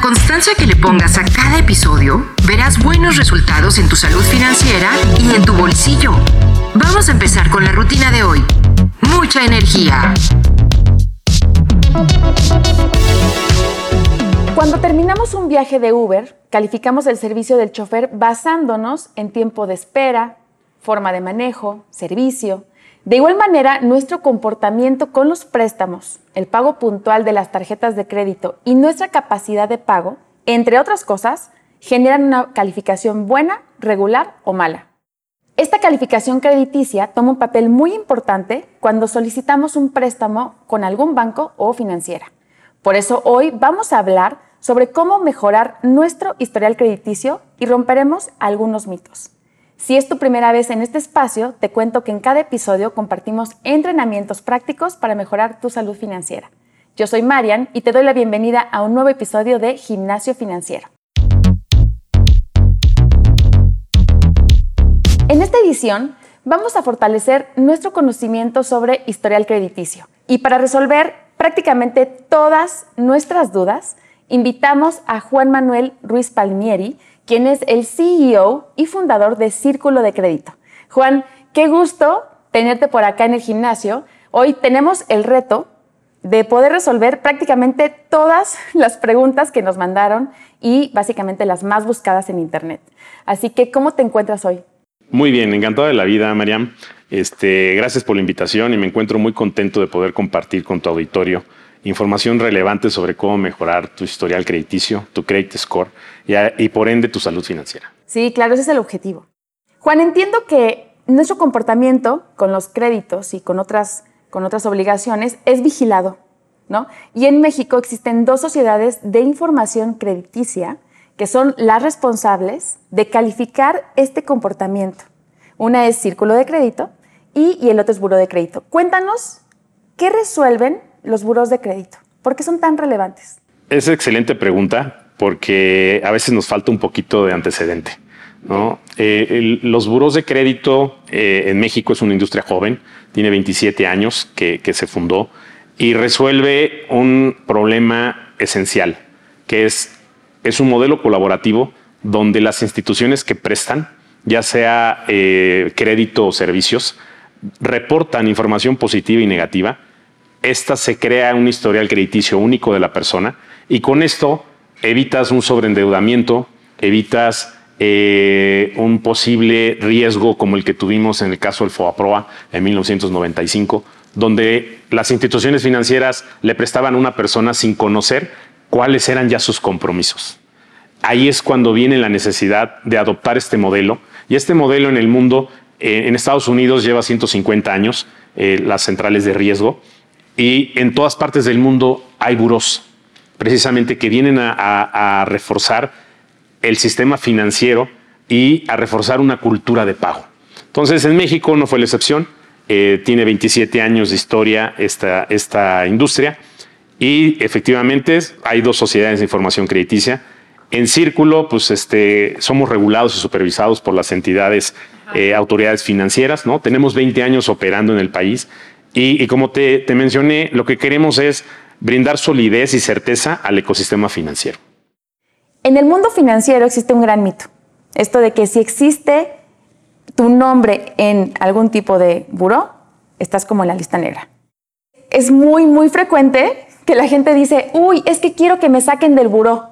constancia que le pongas a cada episodio, verás buenos resultados en tu salud financiera y en tu bolsillo. Vamos a empezar con la rutina de hoy. Mucha energía. Cuando terminamos un viaje de Uber, calificamos el servicio del chofer basándonos en tiempo de espera, forma de manejo, servicio. De igual manera, nuestro comportamiento con los préstamos, el pago puntual de las tarjetas de crédito y nuestra capacidad de pago, entre otras cosas, generan una calificación buena, regular o mala. Esta calificación crediticia toma un papel muy importante cuando solicitamos un préstamo con algún banco o financiera. Por eso hoy vamos a hablar sobre cómo mejorar nuestro historial crediticio y romperemos algunos mitos. Si es tu primera vez en este espacio, te cuento que en cada episodio compartimos entrenamientos prácticos para mejorar tu salud financiera. Yo soy Marian y te doy la bienvenida a un nuevo episodio de Gimnasio Financiero. En esta edición vamos a fortalecer nuestro conocimiento sobre historial crediticio y para resolver prácticamente todas nuestras dudas, invitamos a Juan Manuel Ruiz Palmieri, quien es el CEO y fundador de Círculo de Crédito. Juan, qué gusto tenerte por acá en el gimnasio. Hoy tenemos el reto de poder resolver prácticamente todas las preguntas que nos mandaron y básicamente las más buscadas en Internet. Así que, ¿cómo te encuentras hoy? Muy bien, encantado de la vida, Mariam. Este, gracias por la invitación y me encuentro muy contento de poder compartir con tu auditorio información relevante sobre cómo mejorar tu historial crediticio, tu credit score y, por ende tu salud financiera. Sí, claro, ese es el objetivo. Juan, entiendo que nuestro comportamiento con los créditos y con otras, con otras obligaciones es vigilado, ¿no? Y en México existen dos sociedades de información crediticia que son las responsables de calificar este comportamiento. Una es Círculo de Crédito y, y el otro es Buro de Crédito. Cuéntanos, ¿qué resuelven los buros de crédito? ¿Por qué son tan relevantes? Es excelente pregunta porque a veces nos falta un poquito de antecedente. Eh, los buros de crédito eh, en México es una industria joven, tiene 27 años que, que se fundó y resuelve un problema esencial, que es, es un modelo colaborativo donde las instituciones que prestan, ya sea eh, crédito o servicios, reportan información positiva y negativa esta se crea un historial crediticio único de la persona y con esto evitas un sobreendeudamiento, evitas eh, un posible riesgo como el que tuvimos en el caso del FOAPROA en 1995, donde las instituciones financieras le prestaban a una persona sin conocer cuáles eran ya sus compromisos. Ahí es cuando viene la necesidad de adoptar este modelo y este modelo en el mundo, eh, en Estados Unidos lleva 150 años, eh, las centrales de riesgo, y en todas partes del mundo hay buros, precisamente que vienen a, reforzar el sistema financiero y a reforzar una cultura de pago. Entonces, en México no fue la excepción. Eh, tiene 27 años de historia esta, esta industria y efectivamente hay dos sociedades de información crediticia. En Círculo, pues este, somos regulados y supervisados por las entidades, eh, autoridades financieras, ¿no? Tenemos 20 años operando en el país y, como te, mencioné, lo que queremos es brindar solidez y certeza al ecosistema financiero. En el mundo financiero existe un gran mito. Esto de que si existe tu nombre en algún tipo de buró, estás como en la lista negra. Es muy, muy frecuente que la gente dice, uy, es que quiero que me saquen del buró.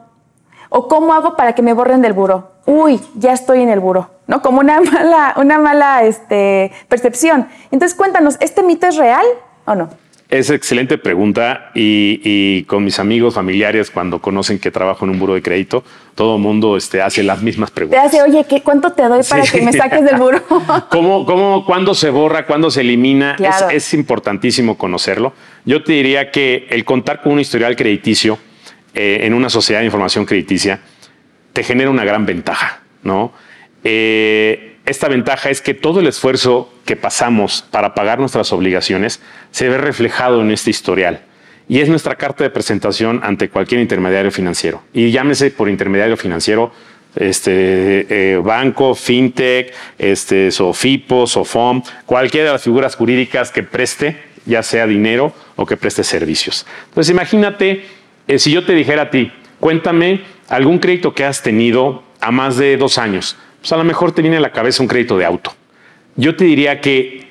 ¿O cómo hago para que me borren del buró? Uy, ya estoy en el buró, ¿no? Como una mala, una mala este, percepción. Entonces, cuéntanos, ¿este mito es real o no? Es excelente pregunta y, con mis amigos familiares cuando conocen que trabajo en un buro de crédito, todo el mundo este, hace las mismas preguntas. Te hace, oye, ¿qué, ¿cuánto te doy para que me saques del buro? ¿Cómo, cómo, cuándo se borra, cuándo se elimina? Es, es importantísimo conocerlo. Yo te diría que el contar con un historial crediticio eh, en una sociedad de información crediticia te genera una gran ventaja, ¿no? Eh, esta ventaja es que todo el esfuerzo que pasamos para pagar nuestras obligaciones se ve reflejado en este historial y es nuestra carta de presentación ante cualquier intermediario financiero. Y llámese por intermediario financiero este, eh, banco, fintech, este, SOFIPO, SOFOM, cualquiera de las figuras jurídicas que preste, ya sea dinero o que preste servicios. Entonces imagínate eh, si yo te dijera a ti, Cuéntame algún crédito que has tenido a más de dos años. Pues a lo mejor te viene a la cabeza un crédito de auto. Yo te diría que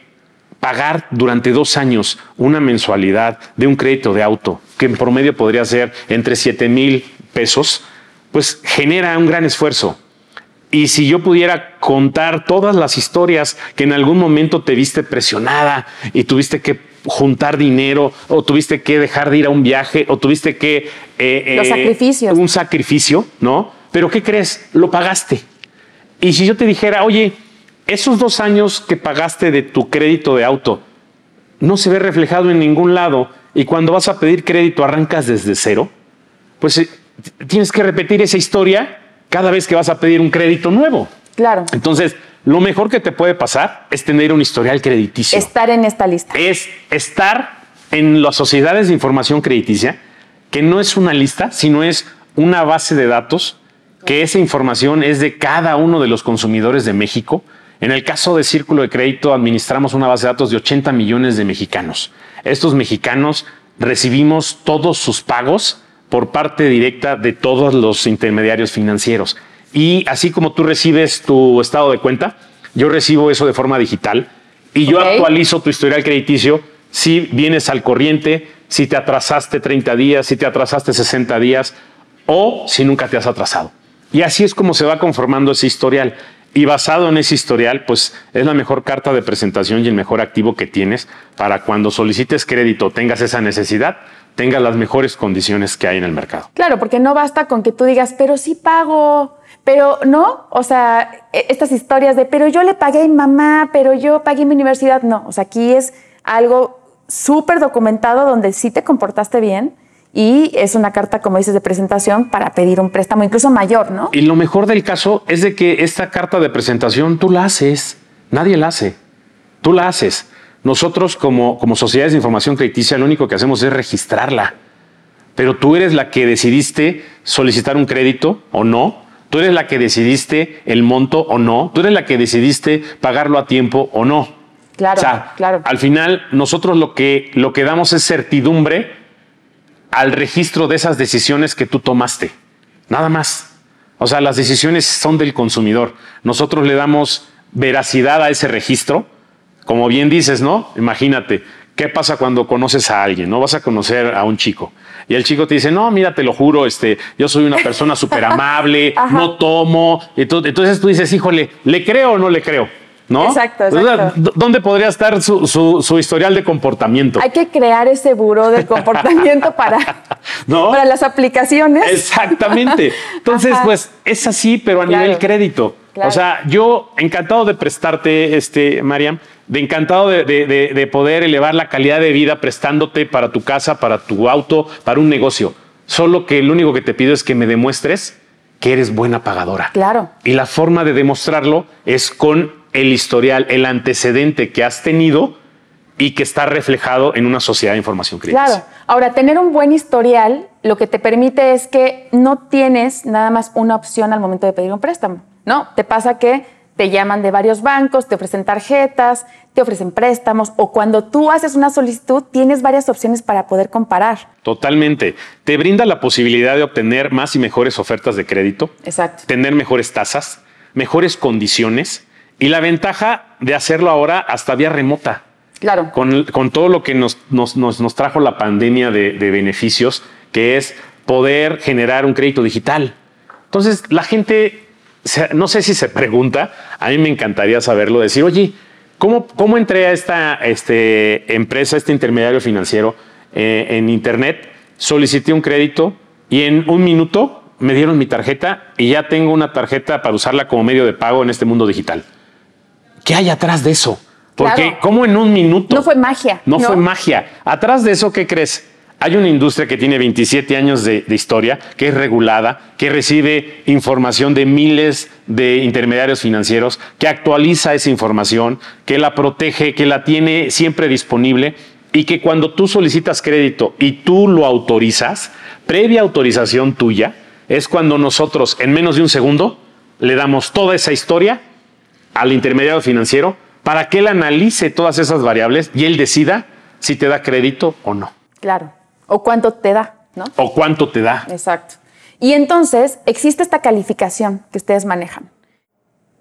pagar durante dos años una mensualidad de un crédito de auto, que en promedio podría ser entre 7 mil pesos, pues genera un gran esfuerzo. Y si yo pudiera contar todas las historias que en algún momento te viste presionada y tuviste que juntar dinero o tuviste que dejar de ir a un viaje o tuviste que... Eh, Los eh, sacrificios. Un sacrificio, ¿no? Pero ¿qué crees? Lo pagaste. Y si yo te dijera, oye, esos dos años que pagaste de tu crédito de auto no se ve reflejado en ningún lado y cuando vas a pedir crédito arrancas desde cero, pues eh, tienes que repetir esa historia cada vez que vas a pedir un crédito nuevo. Claro. Entonces, lo mejor que te puede pasar es tener un historial crediticio. Estar en esta lista. Es estar en las sociedades de información crediticia, que no es una lista, sino es una base de datos, que esa información es de cada uno de los consumidores de México. En el caso de Círculo de Crédito, administramos una base de datos de 80 millones de mexicanos. Estos mexicanos recibimos todos sus pagos por parte directa de todos los intermediarios financieros. Y así como tú recibes tu estado de cuenta, yo recibo eso de forma digital y yo actualizo tu historial crediticio si vienes al corriente, si te atrasaste 30 días, si te atrasaste 60 días o si nunca te has atrasado. Y así es como se va conformando ese historial. Y basado en ese historial, pues es la mejor carta de presentación y el mejor activo que tienes para cuando solicites crédito, tengas esa necesidad, tenga las mejores condiciones que hay en el mercado. Claro, porque no basta con que tú digas, pero sí pago, pero no, o sea, e, estas historias de, pero yo le pagué a mi mamá, pero yo pagué mi universidad, no, o sea, aquí es algo súper documentado donde sí te comportaste bien y es una carta, como dices, de presentación para pedir un préstamo incluso mayor, ¿no? Y lo mejor del caso es de que esta carta de presentación tú la haces, nadie la hace, tú la haces. Nosotros como, como sociedades de información crediticia lo único que hacemos es registrarla. Pero tú eres la que decidiste solicitar un crédito o no. Tú eres la que decidiste el monto o no. Tú eres la que decidiste pagarlo a tiempo o no. Claro, claro. Al final, nosotros lo que, lo que damos es certidumbre al registro de esas decisiones que tú tomaste. Nada más. O sea, las decisiones son del consumidor. Nosotros le damos veracidad a ese registro como bien dices, ¿no? Imagínate, ¿qué pasa cuando conoces a alguien? No vas a conocer a un chico. Y el chico te dice, no, mira, te lo juro, este, yo soy una persona súper amable, no tomo. Entonces tú dices, híjole, ¿le creo o no le creo? ¿No? Exacto, exacto. ¿Dónde podría estar su, historial de comportamiento? Hay que crear ese buró de comportamiento para, para las aplicaciones. Exactamente. Entonces, pues es así, pero a nivel crédito. O sea, yo encantado de prestarte, este, Mariam, de encantado de, poder elevar la calidad de vida prestándote para tu casa, para tu auto, para un negocio. Solo que lo único que te pido es que me demuestres que eres buena pagadora. Claro. Y la forma de demostrarlo es con el historial, el antecedente que has tenido y que está reflejado en una sociedad de información crítica. Claro. Ahora, tener un buen historial lo que te permite es que no tienes nada más una opción al momento de pedir un préstamo. No, te pasa que te llaman de varios bancos, te ofrecen tarjetas, te ofrecen préstamos o cuando tú haces una solicitud tienes varias opciones para poder comparar. Totalmente. Te brinda la posibilidad de obtener más y mejores ofertas de crédito. Exacto. Tener mejores tasas, mejores condiciones y la ventaja de hacerlo ahora hasta vía remota. Claro. Con, todo lo que nos, nos, trajo la pandemia de, de beneficios, que es poder generar un crédito digital. Entonces, la gente no sé si se pregunta, a mí me encantaría saberlo, decir, oye, ¿cómo, cómo entré a esta este, empresa, este intermediario financiero eh, en Internet? Solicité un crédito y en un minuto me dieron mi tarjeta y ya tengo una tarjeta para usarla como medio de pago en este mundo digital. ¿Qué hay atrás de eso? Porque, ¿cómo en un minuto? No fue magia. no, fue magia. Atrás de eso, ¿qué crees? Hay una industria que tiene 27 años de, historia, que es regulada, que recibe información de miles de intermediarios financieros, que actualiza esa información, que la protege, que la tiene siempre disponible y que cuando tú solicitas crédito y tú lo autorizas, previa autorización tuya, es cuando nosotros en menos de un segundo le damos toda esa historia al intermediario financiero para que él analice todas esas variables y él decida si te da crédito o no. Claro. O cuánto te da, ¿no? O cuánto te da. Exacto. Y entonces existe esta calificación que ustedes manejan.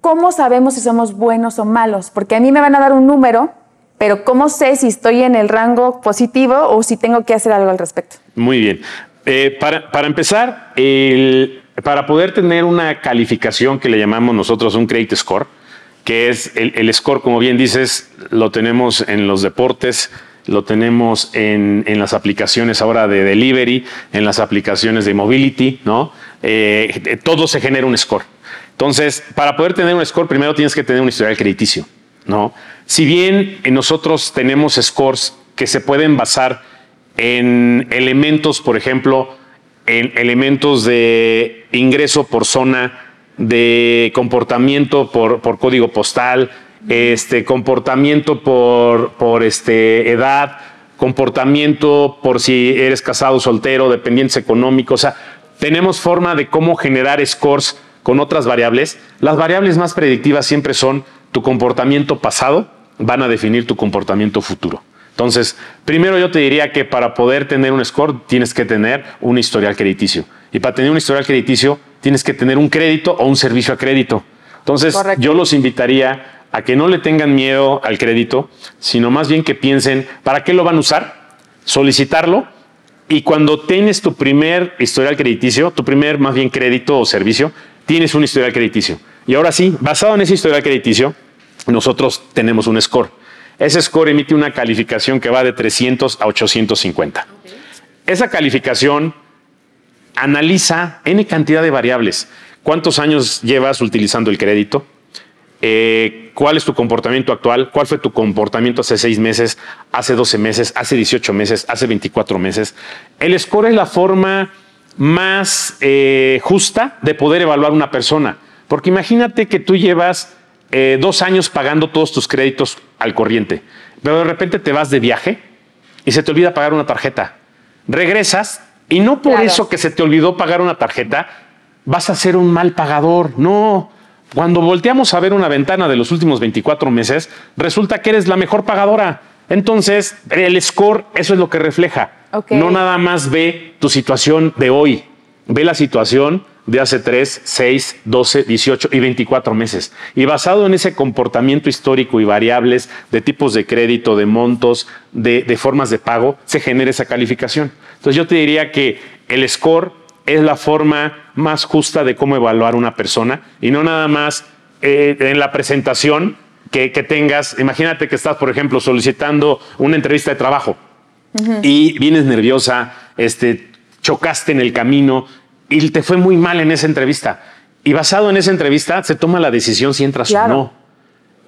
¿Cómo sabemos si somos buenos o malos? Porque a mí me van a dar un número, pero ¿cómo sé si estoy en el rango positivo o si tengo que hacer algo al respecto? Muy bien. Eh, para, para, empezar, el, para poder tener una calificación que le llamamos nosotros un credit score, que es el, el score, como bien dices, lo tenemos en los deportes, lo tenemos en, en, las aplicaciones ahora de delivery, en las aplicaciones de mobility, ¿no? Eh, todo se genera un score. Entonces, para poder tener un score, primero tienes que tener un historial crediticio, ¿no? Si bien nosotros tenemos scores que se pueden basar en elementos, por ejemplo, en elementos de ingreso por zona, de comportamiento por, por código postal, este comportamiento por, por este, edad, comportamiento por si eres casado, soltero, dependientes económicos. O sea, tenemos forma de cómo generar scores con otras variables. Las variables más predictivas siempre son tu comportamiento pasado, van a definir tu comportamiento futuro. Entonces, primero yo te diría que para poder tener un score tienes que tener un historial crediticio. Y para tener un historial crediticio tienes que tener un crédito o un servicio a crédito. Entonces, Correcto. yo los invitaría a que no le tengan miedo al crédito, sino más bien que piensen, ¿para qué lo van a usar? Solicitarlo y cuando tienes tu primer historial crediticio, tu primer más bien crédito o servicio, tienes un historial crediticio. Y ahora sí, basado en ese historial crediticio, nosotros tenemos un score. Ese score emite una calificación que va de 300 a 850. Okay. Esa calificación analiza N cantidad de variables. ¿Cuántos años llevas utilizando el crédito? Eh, cuál es tu comportamiento actual, cuál fue tu comportamiento hace seis meses, hace 12 meses, hace 18 meses, hace 24 meses. El score es la forma más eh, justa de poder evaluar una persona. Porque imagínate que tú llevas eh, dos años pagando todos tus créditos al corriente, pero de repente te vas de viaje y se te olvida pagar una tarjeta. Regresas y no por claro. eso que se te olvidó pagar una tarjeta vas a ser un mal pagador. No, cuando volteamos a ver una ventana de los últimos 24 meses, resulta que eres la mejor pagadora. Entonces, el score, eso es lo que refleja. Okay. No nada más ve tu situación de hoy, ve la situación de hace 3, 6, 12, 18 y 24 meses. Y basado en ese comportamiento histórico y variables de tipos de crédito, de montos, de, de formas de pago, se genera esa calificación. Entonces yo te diría que el score es la forma más justa de cómo evaluar una persona y no nada más eh, en la presentación que, que, tengas. Imagínate que estás, por ejemplo, solicitando una entrevista de trabajo uh -huh. y vienes nerviosa, este, chocaste en el camino y te fue muy mal en esa entrevista. Y basado en esa entrevista se toma la decisión si entras claro. o no.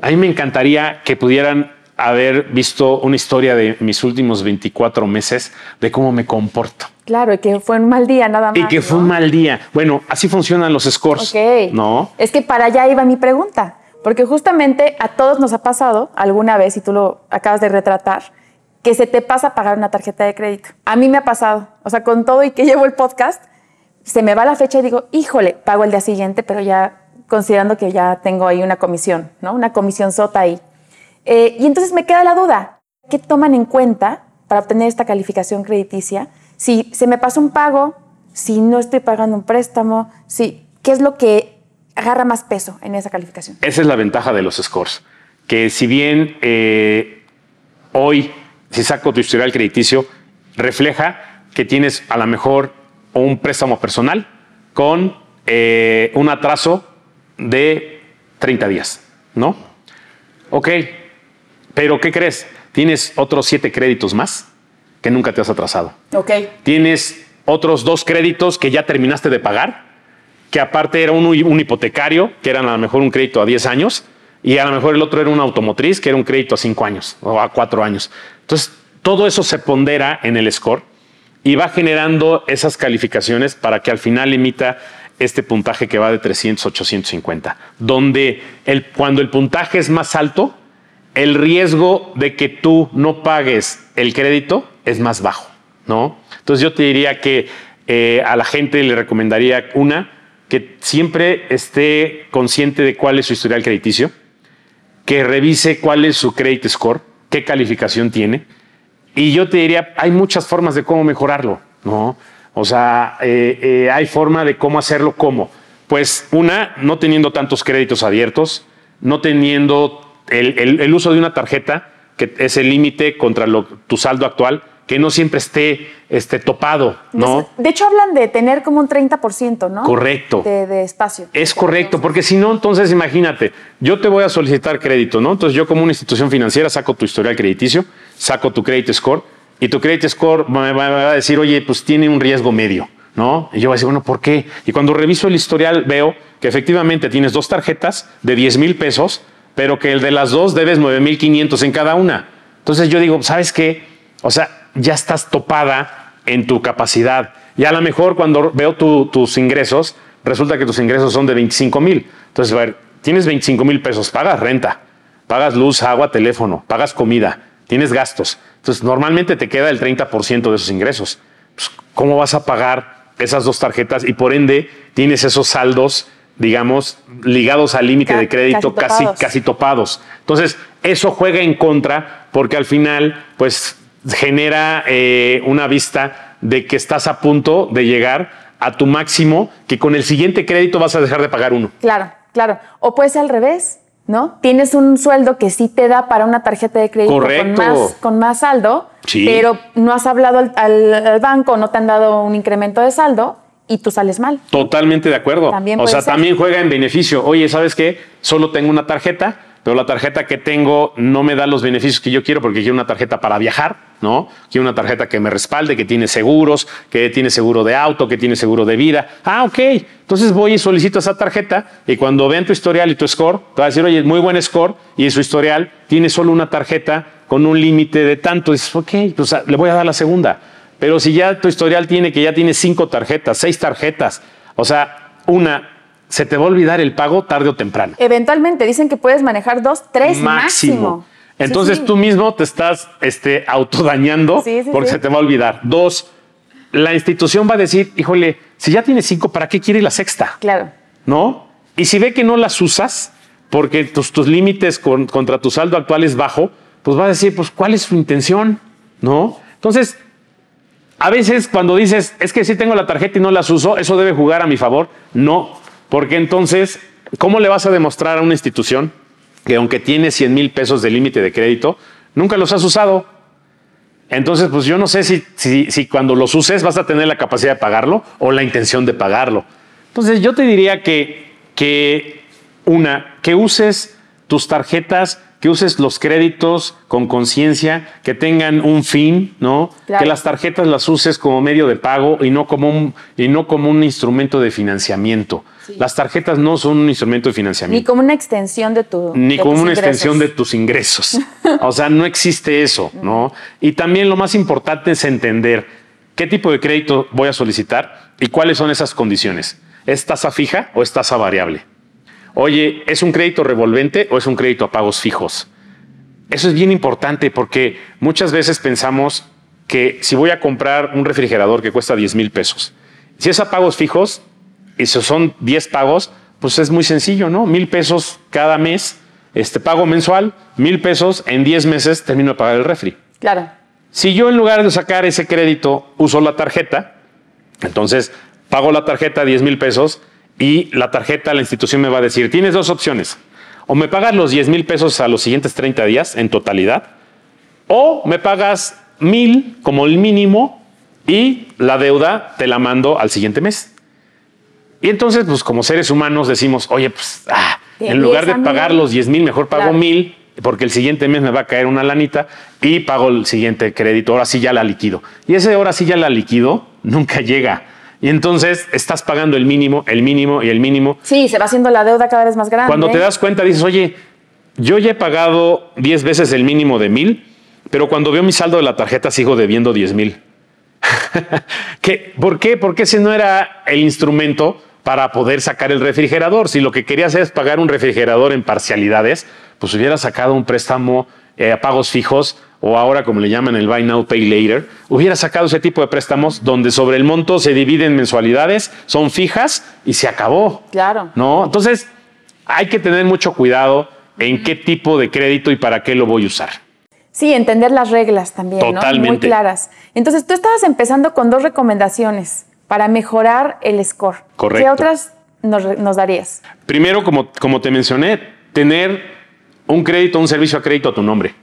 A mí me encantaría que pudieran haber visto una historia de mis últimos 24 meses de cómo me comporto. Claro, y que fue un mal día nada más. Y que fue un mal día. Bueno, así funcionan los scores. Ok. ¿No? Es que para allá iba mi pregunta. Porque justamente a todos nos ha pasado alguna vez, y tú lo acabas de retratar, que se te pasa pagar una tarjeta de crédito. A mí me ha pasado. O sea, con todo y que llevo el podcast, se me va la fecha y digo, híjole, pago el día siguiente, pero ya considerando que ya tengo ahí una comisión, ¿no? Una comisión sota ahí. Eh, y entonces me queda la duda, ¿qué toman en cuenta para obtener esta calificación crediticia? Si se me pasa un pago, si no estoy pagando un préstamo, si, ¿qué es lo que agarra más peso en esa calificación? Esa es la ventaja de los scores, que si bien eh, hoy, si saco tu historial crediticio, refleja que tienes a lo mejor un préstamo personal con eh, un atraso de 30 días, ¿no? Ok, pero ¿qué crees? Tienes otros siete créditos más que nunca te has atrasado. Ok. Tienes otros dos créditos que ya terminaste de pagar, que aparte era un, un hipotecario, que era a lo mejor un crédito a 10 años, y a lo mejor el otro era un automotriz, que era un crédito a 5 años o a 4 años. Entonces, todo eso se pondera en el score y va generando esas calificaciones para que al final emita este puntaje que va de 300 a 850, donde el, cuando el puntaje es más alto, el riesgo de que tú no pagues el crédito es más bajo, ¿no? Entonces yo te diría que eh, a la gente le recomendaría una, que siempre esté consciente de cuál es su historial crediticio, que revise cuál es su credit score, qué calificación tiene, y yo te diría, hay muchas formas de cómo mejorarlo, ¿no? O sea, eh, eh, hay forma de cómo hacerlo, ¿cómo? Pues una, no teniendo tantos créditos abiertos, no teniendo el, uso de una tarjeta, que es el límite contra tu saldo actual, que no siempre esté, esté topado, ¿no? De hecho, hablan de tener como un 30%, ¿no? Correcto. De, espacio. Es correcto, porque si no, entonces imagínate, yo te voy a solicitar crédito, ¿no? Entonces yo como una institución financiera saco tu historial crediticio, saco tu credit score y tu credit score me va a decir, oye, pues tiene un riesgo medio, ¿no? Y yo voy a decir, bueno, ¿por qué? Y cuando reviso el historial veo que efectivamente tienes dos tarjetas de 10 mil pesos, pero que el de las dos debes 9 mil 500 en cada una. Entonces yo digo, ¿sabes qué? O sea, ya estás topada en tu capacidad. Y a lo mejor cuando veo tus ingresos, resulta que tus ingresos son de 25 mil. Entonces, a ver, tienes 25 mil pesos, pagas renta, pagas luz, agua, teléfono, pagas comida, tienes gastos. Entonces, normalmente te queda el 30% de esos ingresos. Pues, ¿Cómo vas a pagar esas dos tarjetas? Y por ende, tienes esos saldos, digamos, ligados al límite de crédito casi, casi, casi topados. Entonces, eso juega en contra porque al final, pues, genera eh, una vista de que estás a punto de llegar a tu máximo, que con el siguiente crédito vas a dejar de pagar uno. Claro, claro. O puede ser al revés. ¿no? Tienes un sueldo que sí te da para una tarjeta de crédito con más, con más saldo, pero no has hablado al, banco, no te han dado un incremento de saldo y tú sales mal. Totalmente de acuerdo. o sea, también juega en beneficio. Oye, ¿sabes qué? Solo tengo una tarjeta, pero la tarjeta que tengo no me da los beneficios que yo quiero porque quiero una tarjeta para viajar, ¿no? Quiero una tarjeta que me respalde, que tiene seguros, que tiene seguro de auto, que tiene seguro de vida. Ah, ok. Entonces voy y solicito esa tarjeta y cuando vean tu historial y tu score, te va a decir, oye, muy buen score y en su historial tiene solo una tarjeta con un límite de tanto. Y dices, ok, pues ah, le voy a dar la segunda. Pero si ya tu historial tiene que ya tiene cinco tarjetas, seis tarjetas, o sea, una se te va a olvidar el pago tarde o temprano. Eventualmente dicen que puedes manejar dos, tres máximo. Entonces tú mismo te estás este, autodañando porque se te va a olvidar. Dos, la institución va a decir, híjole, si ya tienes cinco, ¿para qué quiere la sexta? Claro. ¿No? Y si ve que no las usas porque tus, tus límites contra tu saldo actual es bajo, pues va a decir, pues, ¿cuál es su intención? ¿No? Entonces, a veces cuando dices, es que si tengo la tarjeta y no las uso, eso debe jugar a mi favor. No, porque entonces, ¿cómo le vas a demostrar a una institución que aunque tiene 100 mil pesos de límite de crédito, nunca los has usado? Entonces, pues yo no sé si, si, cuando los uses vas a tener la capacidad de pagarlo o la intención de pagarlo. Entonces, yo te diría que, que una, que uses tus tarjetas que uses los créditos con conciencia, que tengan un fin, ¿no? Que las tarjetas las uses como medio de pago y no como un, y no como un instrumento de financiamiento. Las tarjetas no son un instrumento de financiamiento. Ni como una extensión de tu Ni como una extensión de tus ingresos. o sea, no existe eso, ¿no? Y también lo más importante es entender qué tipo de crédito voy a solicitar y cuáles son esas condiciones. ¿Es tasa fija o es tasa variable? Oye, ¿es un crédito revolvente o es un crédito a pagos fijos? Eso es bien importante porque muchas veces pensamos que si voy a comprar un refrigerador que cuesta 10 mil pesos, si es a pagos fijos y si son 10 pagos, pues es muy sencillo, ¿no? Mil pesos cada mes, este pago mensual, mil pesos en 10 meses termino de pagar el refri. Claro. Si yo en lugar de sacar ese crédito uso la tarjeta, entonces pago la tarjeta 10 mil pesos y la tarjeta, la institución me va a decir, tienes dos opciones. O me pagas los 10 mil pesos a los siguientes 30 días en totalidad, o me pagas mil como el mínimo y la deuda te la mando al siguiente mes. Y entonces, pues como seres humanos decimos, oye, pues ah, en lugar de pagar los 10 mil, mejor pago mil, porque el siguiente mes me va a caer una lanita y pago el siguiente crédito. Ahora sí ya la liquido. Y ese ahora sí ya la liquido nunca llega. Y entonces estás pagando el mínimo, el mínimo y el mínimo. Sí, se va haciendo la deuda cada vez más grande. Cuando te das cuenta dices, oye, yo ya he pagado 10 veces el mínimo de mil, pero cuando veo mi saldo de la tarjeta sigo debiendo 10 mil. ¿Por qué? Porque ese no era el instrumento para poder sacar el refrigerador. Si lo que querías es pagar un refrigerador en parcialidades, pues hubiera sacado un préstamo eh, a pagos fijos o ahora como le llaman el Buy Now, Pay Later, hubiera sacado ese tipo de préstamos donde sobre el monto se dividen mensualidades, son fijas y se acabó. Claro. ¿No? Entonces, hay que tener mucho cuidado en qué tipo de crédito y para qué lo voy a usar. Sí, entender las reglas también, ¿no? Muy claras. Entonces, tú estabas empezando con dos recomendaciones para mejorar el score. Correcto. ¿Qué otras nos, darías? Primero, como, como te mencioné, tener un crédito, un servicio a crédito a tu nombre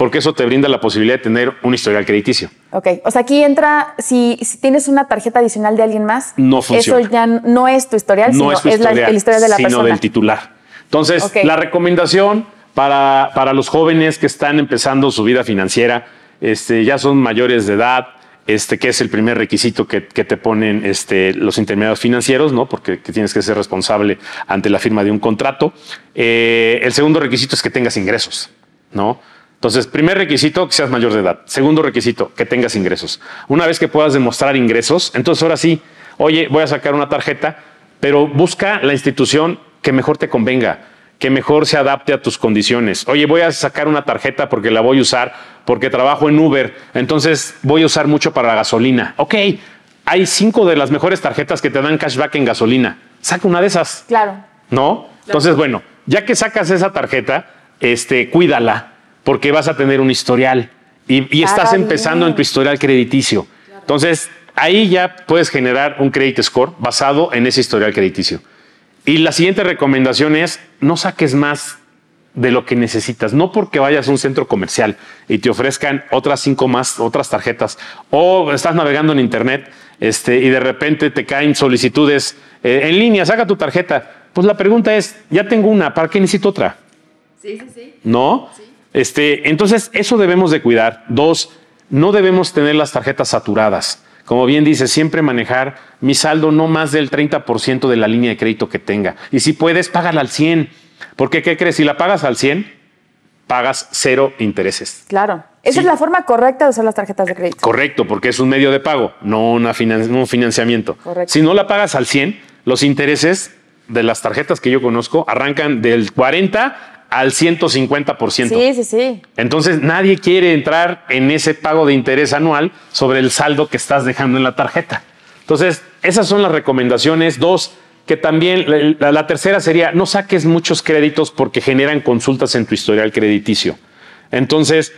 porque eso te brinda la posibilidad de tener un historial crediticio. Ok, o sea, aquí entra, si, tienes una tarjeta adicional de alguien más, no funciona. Eso ya no es tu historial, sino es, la, el historial de la sino del titular. Entonces, la recomendación para, para, los jóvenes que están empezando su vida financiera, este, ya son mayores de edad, este, que es el primer requisito que, te ponen este, los intermediarios financieros, ¿no? porque tienes que ser responsable ante la firma de un contrato. Eh, el segundo requisito es que tengas ingresos. ¿no? Entonces, primer requisito, que seas mayor de edad. Segundo requisito, que tengas ingresos. Una vez que puedas demostrar ingresos, entonces ahora sí, oye, voy a sacar una tarjeta, pero busca la institución que mejor te convenga, que mejor se adapte a tus condiciones. Oye, voy a sacar una tarjeta porque la voy a usar, porque trabajo en Uber, entonces voy a usar mucho para la gasolina. Ok, hay cinco de las mejores tarjetas que te dan cashback en gasolina. Saca una de esas. Claro. ¿No? Entonces, bueno, ya que sacas esa tarjeta, este, cuídala porque vas a tener un historial y, estás empezando en tu historial crediticio. Entonces, ahí ya puedes generar un credit score basado en ese historial crediticio. Y la siguiente recomendación es no saques más de lo que necesitas, no porque vayas a un centro comercial y te ofrezcan otras cinco más, otras tarjetas, o estás navegando en internet este, y de repente te caen solicitudes eh, en línea, saca tu tarjeta. Pues la pregunta es, ya tengo una, ¿para qué necesito otra? Sí, sí, sí. ¿No? Sí. Este, entonces, eso debemos de cuidar. Dos, no debemos tener las tarjetas saturadas. Como bien dice, siempre manejar mi saldo no más del 30% de la línea de crédito que tenga. Y si puedes, págala al 100. Porque, ¿qué crees? Si la pagas al 100, pagas cero intereses. Claro. Esa es la forma correcta de usar las tarjetas de crédito. Correcto, porque es un medio de pago, no una un financiamiento. Correcto. Si no la pagas al 100, los intereses de las tarjetas que yo conozco arrancan del 40 al 150%. Sí, sí, sí. Entonces nadie quiere entrar en ese pago de interés anual sobre el saldo que estás dejando en la tarjeta. Entonces, esas son las recomendaciones. Dos, que también la, tercera sería no saques muchos créditos porque generan consultas en tu historial crediticio. Entonces,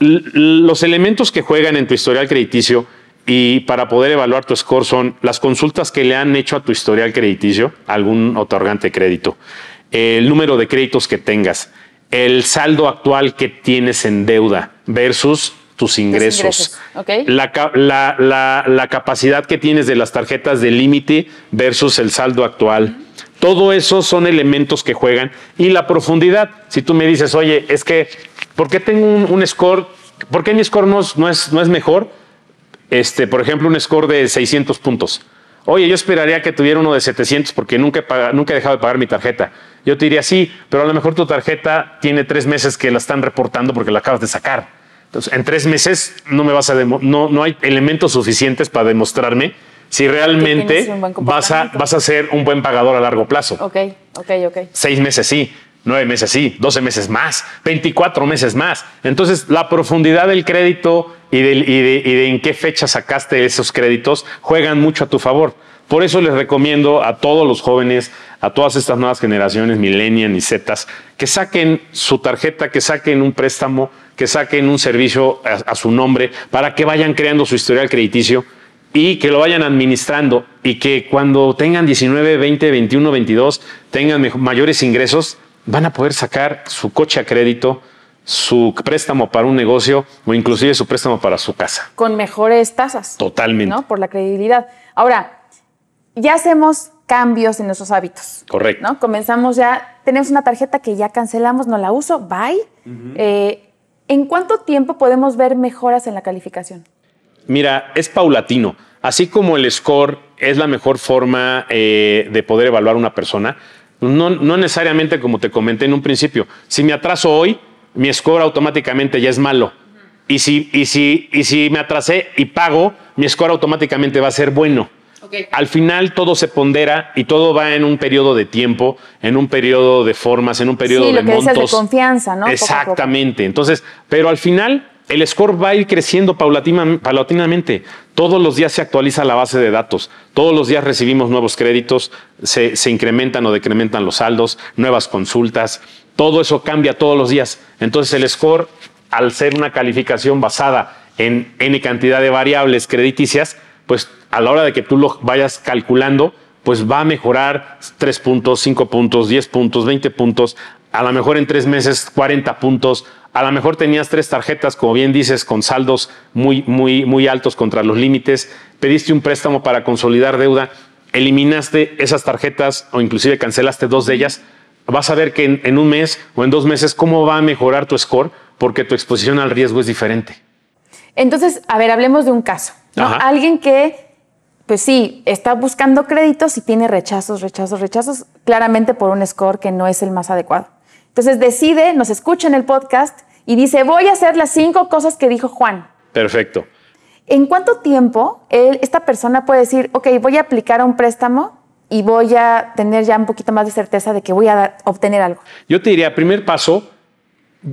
los elementos que juegan en tu historial crediticio y para poder evaluar tu score son las consultas que le han hecho a tu historial crediticio, algún otorgante de crédito el número de créditos que tengas, el saldo actual que tienes en deuda versus tus ingresos, la, capacidad que tienes de las tarjetas de límite versus el saldo actual. Todo eso son elementos que juegan y la profundidad. Si tú me dices, oye, es que, ¿por qué tengo un, score? ¿Por qué mi score no, no, es, no es mejor? Este, por ejemplo, un score de 600 puntos. Oye, yo esperaría que tuviera uno de 700 porque nunca he, nunca he dejado de pagar mi tarjeta. Yo te diría, sí, pero a lo mejor tu tarjeta tiene tres meses que la están reportando porque la acabas de sacar. Entonces, en tres meses no, me vas a no, no hay elementos suficientes para demostrarme si realmente vas a, vas a ser un buen pagador a largo plazo. Ok, ok, ok. Seis meses sí, nueve meses sí, doce meses más, veinticuatro meses más. Entonces, la profundidad del crédito y de, en qué fecha sacaste esos créditos juegan mucho a tu favor. Por eso les recomiendo a todos los jóvenes, a todas estas nuevas generaciones, millennials y zetas, que saquen su tarjeta, que saquen un préstamo, que saquen un servicio a, su nombre, para que vayan creando su historial crediticio y que lo vayan administrando y que cuando tengan 19, 20, 21, 22, tengan mayores ingresos, van a poder sacar su coche a crédito, su préstamo para un negocio o inclusive su préstamo para su casa. Con mejores tasas. Totalmente. ¿no? Por la credibilidad. Ahora, ya hacemos cambios en nuestros hábitos. Correcto. ¿no? Comenzamos ya, tenemos una tarjeta que ya cancelamos, no la uso, bye. Eh, ¿En cuánto tiempo podemos ver mejoras en la calificación? Mira, es paulatino. Así como el score es la mejor forma eh, de poder evaluar una persona, no, no necesariamente como te comenté en un principio. Si me atraso hoy, mi score automáticamente ya es malo. Y si, y, si, y si me atrasé y pago, mi score automáticamente va a ser bueno. Al final todo se pondera y todo va en un periodo de tiempo, en un periodo de formas, en un periodo sí, de lo que montos. de confianza, ¿no? Exactamente. Entonces, pero al final el score va a ir creciendo paulatinamente. Todos los días se actualiza la base de datos. Todos los días recibimos nuevos créditos, se, incrementan o decrementan los saldos, nuevas consultas. Todo eso cambia todos los días. Entonces el score al ser una calificación basada en N cantidad de variables crediticias, pues a la hora de que tú lo vayas calculando, pues va a mejorar 3 puntos, 5 puntos, 10 puntos, 20 puntos, a lo mejor en tres meses 40 puntos, a lo mejor tenías tres tarjetas, como bien dices, con saldos muy, muy, muy altos contra los límites, pediste un préstamo para consolidar deuda, eliminaste esas tarjetas o inclusive cancelaste dos de ellas, vas a ver que en, en un mes o en dos meses cómo va a mejorar tu score porque tu exposición al riesgo es diferente. Entonces, a ver, hablemos de un caso. Alguien que, pues sí, está buscando créditos y tiene rechazos, rechazos, rechazos, claramente por un score que no es el más adecuado. Entonces decide, nos escucha en el podcast y dice, voy a hacer las cinco cosas que dijo Juan. Perfecto. ¿En cuánto tiempo él- esta persona puede decir, ok, voy a aplicar a un préstamo y voy a tener ya un poquito más de certeza de que voy a dar- obtener algo? Yo te diría, primer paso,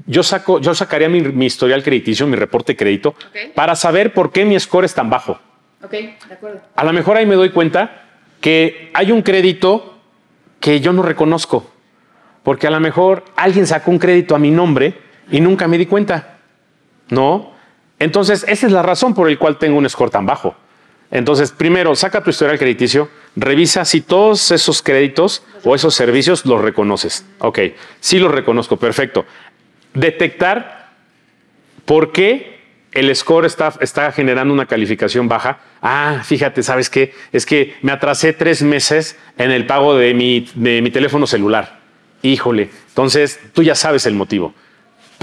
yo, saco, yo sacaría mi, mi historial crediticio, mi reporte de crédito, para saber por qué mi score es tan bajo. Ok, de acuerdo. A lo mejor ahí me doy cuenta que hay un crédito que yo no reconozco, porque a lo mejor alguien sacó un crédito a mi nombre y nunca me di cuenta, ¿no? Entonces, esa es la razón por la cual tengo un score tan bajo. Entonces, primero, saca tu historial crediticio, revisa si todos esos créditos o esos servicios los reconoces. Ok, sí los reconozco, perfecto. Detectar ¿Por qué el score está, generando una calificación baja? Ah, fíjate, ¿sabes qué? Es que me atrasé tres meses en el pago de mi teléfono celular. Híjole, entonces tú ya sabes el motivo.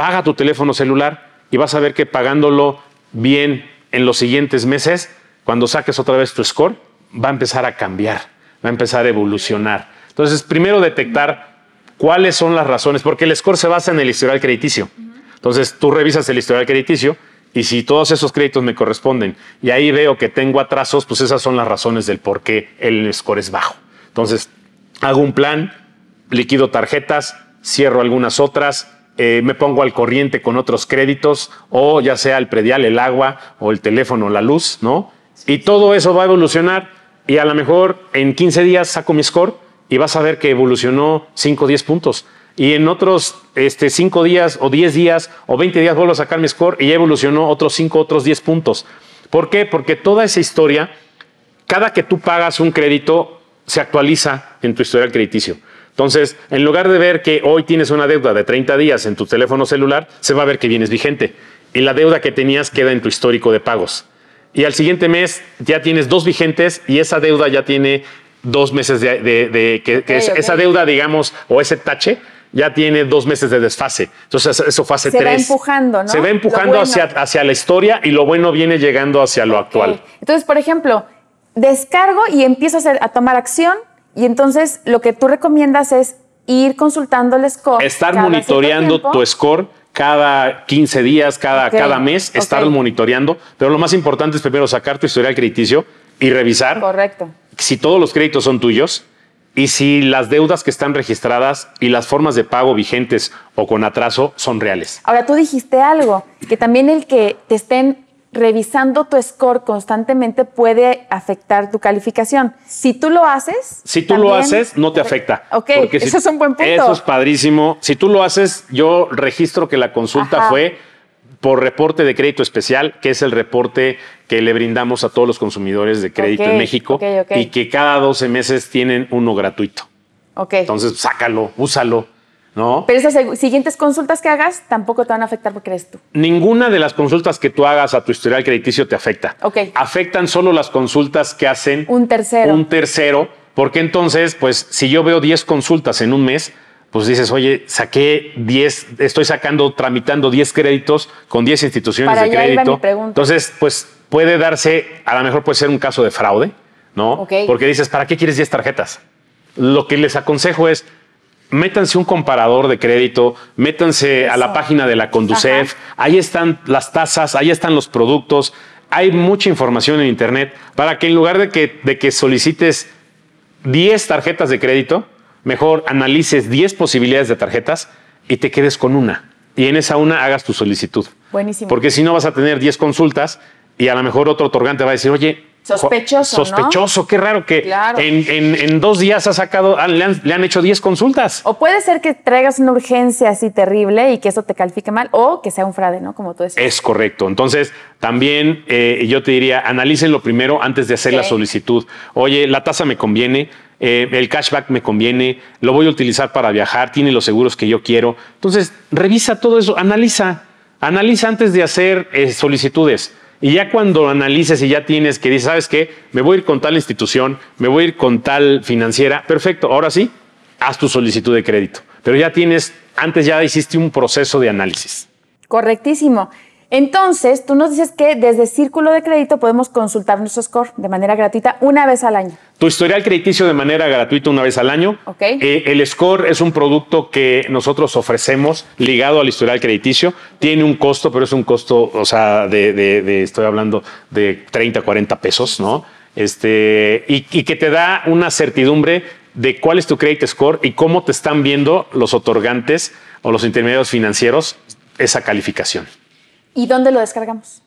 Paga tu teléfono celular y vas a ver que pagándolo bien en los siguientes meses, cuando saques otra vez tu score, va a empezar a cambiar, va a empezar a evolucionar. Entonces, primero detectar cuáles son las razones, porque el score se basa en el historial crediticio. Entonces, tú revisas el historial crediticio y si todos esos créditos me corresponden y ahí veo que tengo atrasos, pues esas son las razones del por qué el score es bajo. Entonces, hago un plan, liquido tarjetas, cierro algunas otras, eh, me pongo al corriente con otros créditos o ya sea el predial, el agua o el teléfono, la luz, ¿no? Y todo eso va a evolucionar y a lo mejor en 15 días saco mi score y vas a ver que evolucionó 5 o 10 puntos. Y en otros este, 5 días o 10 días o 20 días vuelvo a sacar mi score y ya evolucionó otros 5, otros 10 puntos. ¿Por qué? Porque toda esa historia, cada que tú pagas un crédito, se actualiza en tu historial crediticio. Entonces, en lugar de ver que hoy tienes una deuda de 30 días en tu teléfono celular, se va a ver que vienes vigente. Y la deuda que tenías queda en tu histórico de pagos. Y al siguiente mes ya tienes dos vigentes y esa deuda ya tiene dos meses de, de- de- que, esa deuda, digamos, o ese tache ya tiene dos meses de desfase. Entonces eso fue hace Se va tres. empujando, ¿no? Se va empujando bueno. hacia, hacia la historia y lo bueno viene llegando hacia lo actual. Entonces, por ejemplo, descargo y empiezo a, hacer, a tomar acción y entonces lo que tú recomiendas es ir consultando el score. Estar monitoreando tu score cada 15 días, cada, cada mes, estar monitoreando. Pero lo más importante es primero sacar tu historial crediticio y revisar Correcto. si todos los créditos son tuyos y si las deudas que están registradas y las formas de pago vigentes o con atraso son reales. Ahora, tú dijiste algo, que también el que te estén revisando tu score constantemente puede afectar tu calificación. Si tú lo haces... Si tú lo haces, no te afecta. Ok, Porque si- eso es un buen punto. Eso es padrísimo. Si tú lo haces, yo registro que la consulta Ajá. fue por reporte de crédito especial, que es el reporte que le brindamos a todos los consumidores de crédito en México ok, ok. y que cada 12 meses tienen uno gratuito. Ok. Entonces, sácalo, úsalo, ¿no? Pero esas siguientes consultas que hagas tampoco te van a afectar porque eres tú. Ninguna de las consultas que tú hagas a tu historial crediticio te afecta. Ok. Afectan solo las consultas que hacen Un tercero. un tercero, porque entonces, pues, si yo veo 10 consultas en un mes, pues dices, oye, saqué 10, estoy sacando, tramitando 10 créditos con 10 instituciones Para de crédito. Entonces, pues, puede darse, a lo mejor puede ser un caso de fraude, ¿no? Ok. Porque dices, ¿para qué quieres 10 tarjetas? Lo que les aconsejo es, métanse un comparador de crédito, métanse a la página de la Conducef, ahí están las tasas, ahí están los productos, hay mucha información en Internet para que en lugar de que, de que solicites 10 tarjetas de crédito, mejor analices 10 posibilidades de tarjetas y te quedes con una. Y en esa una hagas tu solicitud. Buenísimo. Porque si no vas a tener 10 consultas y a lo mejor otro otorgante va a decir, oye, Sospechoso. ¿no? Sospechoso, qué raro que Claro. en, en- en dos días ha sacado, le han, le han hecho 10 consultas. O puede ser que traigas una urgencia así terrible y que eso te califique mal, o que sea un fraude, ¿no? Como tú decías. Es correcto. Entonces, también eh, yo te diría, analícenlo primero antes de hacer la solicitud. Oye, la tasa me conviene, eh, el cashback me conviene, lo voy a utilizar para viajar, tiene los seguros que yo quiero. Entonces, revisa todo eso, analiza, analiza antes de hacer eh, solicitudes. Y ya cuando analices y ya tienes que dices, ¿sabes qué? Me voy a ir con tal institución, me voy a ir con tal financiera. Perfecto, ahora sí, haz tu solicitud de crédito. Pero ya tienes, antes ya hiciste un proceso de análisis. Correctísimo. Entonces, tú nos dices que desde Círculo de Crédito podemos consultar nuestro score de manera gratuita una vez al año. Tu historial crediticio de manera gratuita una vez al año. Ok. Eh, el score es un producto que nosotros ofrecemos ligado al historial crediticio. Tiene un costo, pero es un costo, o sea, de, de- de- estoy hablando de 30, 40 pesos, ¿no? Este, y, y que te da una certidumbre de cuál es tu credit score y cómo te están viendo los otorgantes o los intermediarios financieros esa calificación. ¿Y dónde lo descargamos?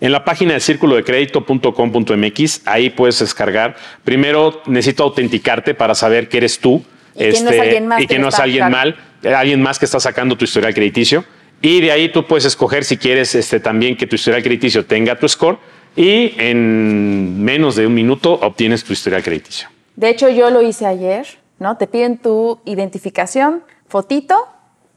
En la página de círculo de crédito.com.mx, ahí puedes descargar. Primero necesito autenticarte para saber que eres tú. este, Y que no es alguien más y que que no es alguien mal, alguien más que está sacando tu historial crediticio. Y de ahí tú puedes escoger si quieres este, también que tu historial crediticio tenga tu score. Y en menos de un minuto obtienes tu historial crediticio. De hecho, yo lo hice ayer, ¿no? Te piden tu identificación, fotito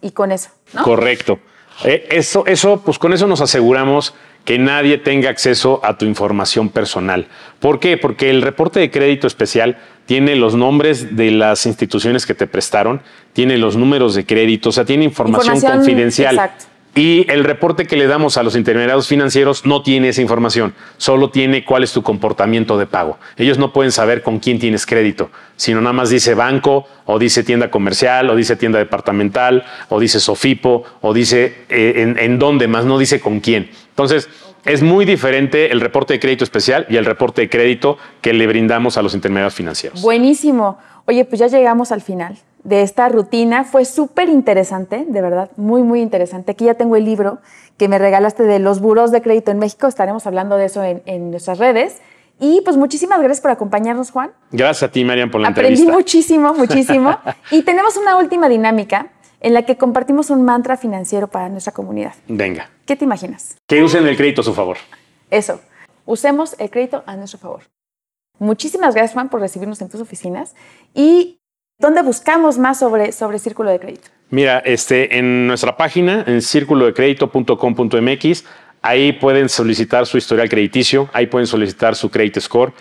y con eso, ¿no? Correcto. Eh, eso, eso, pues con eso nos aseguramos que nadie tenga acceso a tu información personal. ¿Por qué? Porque el reporte de crédito especial tiene los nombres de las instituciones que te prestaron, tiene los números de crédito, o sea, tiene información, Información, confidencial. exacto. Y el reporte que le damos a los intermediarios financieros no tiene esa información, solo tiene cuál es tu comportamiento de pago. Ellos no pueden saber con quién tienes crédito, sino nada más dice banco, o dice tienda comercial, o dice tienda departamental, o dice Sofipo, o dice eh, en, en dónde, más no dice con quién. Entonces, es muy diferente el reporte de crédito especial y el reporte de crédito que le brindamos a los intermediarios financieros. Buenísimo. Oye, pues ya llegamos al final de esta rutina. Fue súper interesante, de verdad, muy, muy interesante. Aquí ya tengo el libro que me regalaste de los buros de crédito en México. Estaremos hablando de eso en, en nuestras redes. Y pues muchísimas gracias por acompañarnos, Juan. Gracias a ti, Marian, por la Aprendí entrevista. muchísimo, muchísimo. y tenemos una última dinámica en la que compartimos un mantra financiero para nuestra comunidad. Venga, ¿Qué te imaginas? que usen el crédito a su favor. Eso, usemos el crédito a nuestro favor. Muchísimas gracias, Juan, por recibirnos en tus oficinas. ¿Y dónde buscamos más sobre, sobre Círculo de Crédito? Mira, este, en nuestra página, en círculodecredito.com.mx, ahí pueden solicitar su historial crediticio, ahí pueden solicitar su credit score.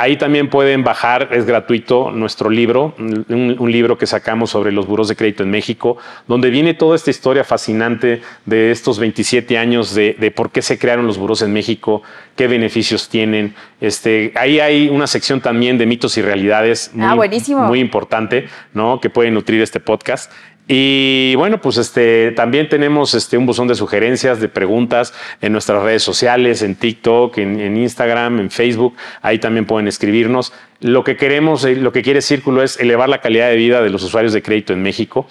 Ahí también pueden bajar, es gratuito, nuestro libro, un, un libro que sacamos sobre los buros de crédito en México, donde viene toda esta historia fascinante de estos 27 años de, de por qué se crearon los buros en México, qué beneficios tienen. Este, ahí hay una sección también de mitos y realidades muy, Ah, buenísimo. muy importante, ¿no? Que puede nutrir este podcast. Y bueno, pues este, también tenemos este, un buzón de sugerencias, de preguntas en nuestras redes sociales, en TikTok, en, Instagram, en Facebook. Ahí también pueden escribirnos. Lo que queremos, eh, lo que quiere Círculo es elevar la calidad de vida de los usuarios de crédito en México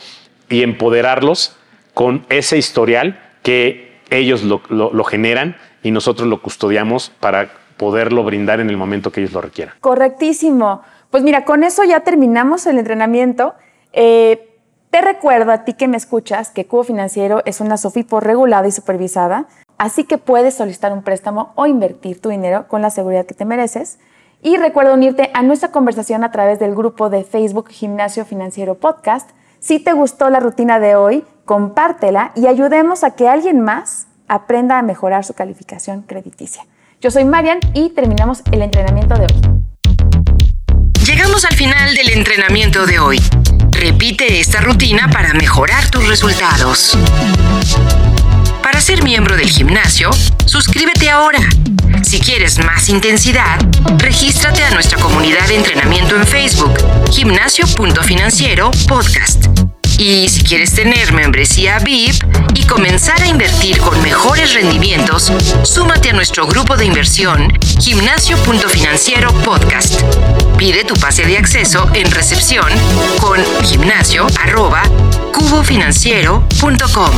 y empoderarlos con ese historial que ellos lo, lo- lo generan y nosotros lo custodiamos para poderlo brindar en el momento que ellos lo requieran. Correctísimo. Pues mira, con eso ya terminamos el entrenamiento. Eh, te recuerdo a ti que me escuchas que Cubo Financiero es una SOFIPO regulada y supervisada, así que puedes solicitar un préstamo o invertir tu dinero con la seguridad que te mereces. Y recuerda unirte a nuestra conversación a través del grupo de Facebook Gimnasio Financiero Podcast. Si te gustó la rutina de hoy, compártela y ayudemos a que alguien más aprenda a mejorar su calificación crediticia. Yo soy Marian y terminamos el entrenamiento de hoy. Llegamos al final del entrenamiento de hoy. Repite esta rutina para mejorar tus resultados. Para ser miembro del gimnasio, suscríbete ahora. Si quieres más intensidad, regístrate a nuestra comunidad de entrenamiento en Facebook, gimnasio.financiero podcast. Y si quieres tener membresía VIP y comenzar a invertir con mejores rendimientos, súmate a nuestro grupo de inversión Gimnasio.financiero podcast. Pide tu pase de acceso en recepción con gimnasio arroba cubofinanciero.com.